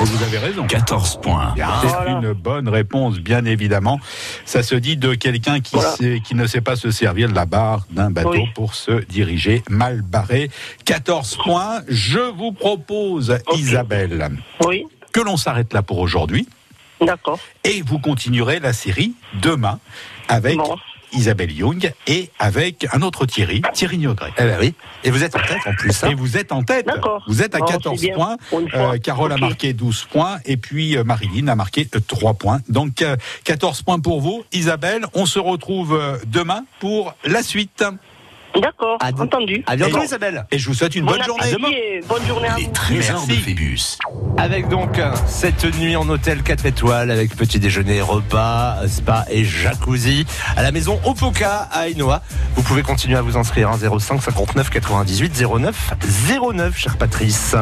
Et vous avez raison. 14 points. C'est Voilà. une bonne réponse, bien évidemment. Ça se dit de quelqu'un qui, sait- qui ne sait pas se servir de la barre d'un bateau Oui. pour se diriger mal barré. 14 points. Je vous propose, Isabelle, Oui, que l'on s'arrête là pour aujourd'hui. d'accord. Et vous continuerez la série demain avec Isabelle Young et avec un autre Thierry, Thierry Niogret. Eh ben oui. Et vous êtes en tête en plus. hein. Et vous êtes en tête. D'accord. Vous êtes à Oh, 14 c'est bien, points. Euh, Carole a marqué 12 points. Et puis euh, Marilyn a marqué euh, 3 points. Donc euh, 14 points pour vous. Isabelle, on se retrouve euh, demain pour la suite. D'accord, entendu. À bientôt Et- Isabelle. Et je vous souhaite une Bon bonne journée. et bonne journée à vous. Trésor de Merci. Phébus. Avec donc euh, cette nuit en hôtel 4 étoiles avec petit déjeuner, repas, spa et jacuzzi à la maison Opoka à Ainoa. Vous pouvez continuer à vous inscrire hein, 05 59 98 09 09, cher Patrice.